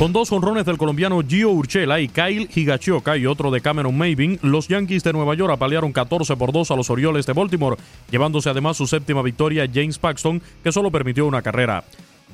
Con dos honrones del colombiano Gio Urchela y Kyle Higachioka y otro de Cameron Mavin, los Yankees de Nueva York apalearon 14 por 2 a los Orioles de Baltimore, llevándose además su séptima victoria James Paxton, que solo permitió una carrera.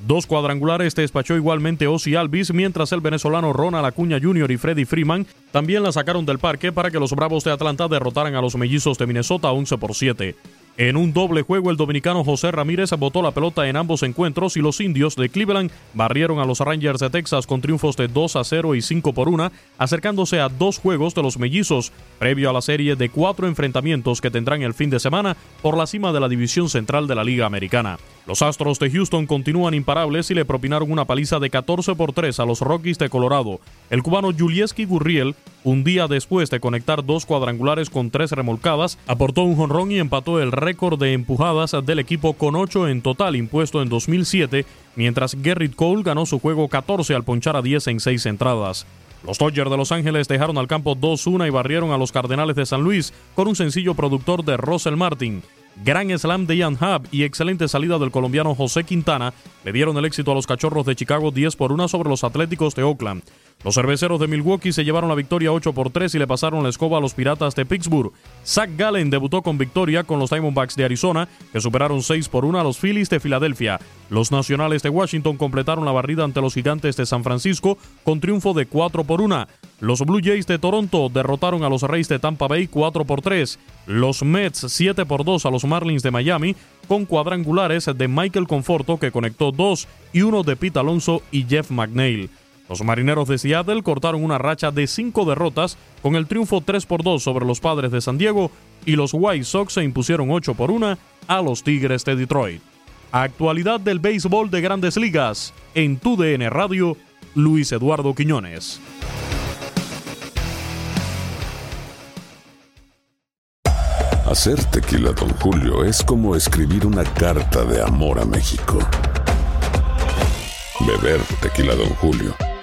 Dos cuadrangulares despachó igualmente Ozzy Alvis, mientras el venezolano Ronald Acuña Jr. y Freddy Freeman también la sacaron del parque para que los Bravos de Atlanta derrotaran a los Mellizos de Minnesota 11 por 7. En un doble juego, el dominicano José Ramírez botó la pelota en ambos encuentros y los indios de Cleveland barrieron a los Rangers de Texas con triunfos de 2 a 0 y 5 por 1, acercándose a dos juegos de los mellizos, previo a la serie de cuatro enfrentamientos que tendrán el fin de semana por la cima de la división central de la Liga Americana. Los Astros de Houston continúan imparables y le propinaron una paliza de 14 por 3 a los Rockies de Colorado. El cubano Julieski Gurriel, un día después de conectar dos cuadrangulares con tres remolcadas, aportó un jonrón y empató el récord de empujadas del equipo con 8 en total impuesto en 2007, mientras Gerrit Cole ganó su juego 14 al ponchar a 10 en 6 entradas. Los Dodgers de Los Ángeles dejaron al campo 2-1 y barrieron a los Cardenales de San Luis con un sencillo productor de Russell Martin. Gran slam de Ian Hub y excelente salida del colombiano José Quintana le dieron el éxito a los Cachorros de Chicago 10 por 1 sobre los Atléticos de Oakland. Los cerveceros de Milwaukee se llevaron la victoria 8 por 3 y le pasaron la escoba a los Piratas de Pittsburgh. Zach Gallen debutó con victoria con los Diamondbacks de Arizona, que superaron 6 por 1 a los Phillies de Filadelfia. Los Nacionales de Washington completaron la barrida ante los Gigantes de San Francisco con triunfo de 4 por 1. Los Blue Jays de Toronto derrotaron a los Reyes de Tampa Bay 4 por 3. Los Mets 7 por 2 a los Marlins de Miami con cuadrangulares de Michael Conforto que conectó 2 y uno de Pete Alonso y Jeff McNeil. Los marineros de Seattle cortaron una racha de cinco derrotas con el triunfo 3 por 2 sobre los padres de San Diego y los White Sox se impusieron 8 por 1 a los Tigres de Detroit. Actualidad del béisbol de grandes ligas en tu DN Radio, Luis Eduardo Quiñones. Hacer tequila, Don Julio, es como escribir una carta de amor a México. Beber tequila, Don Julio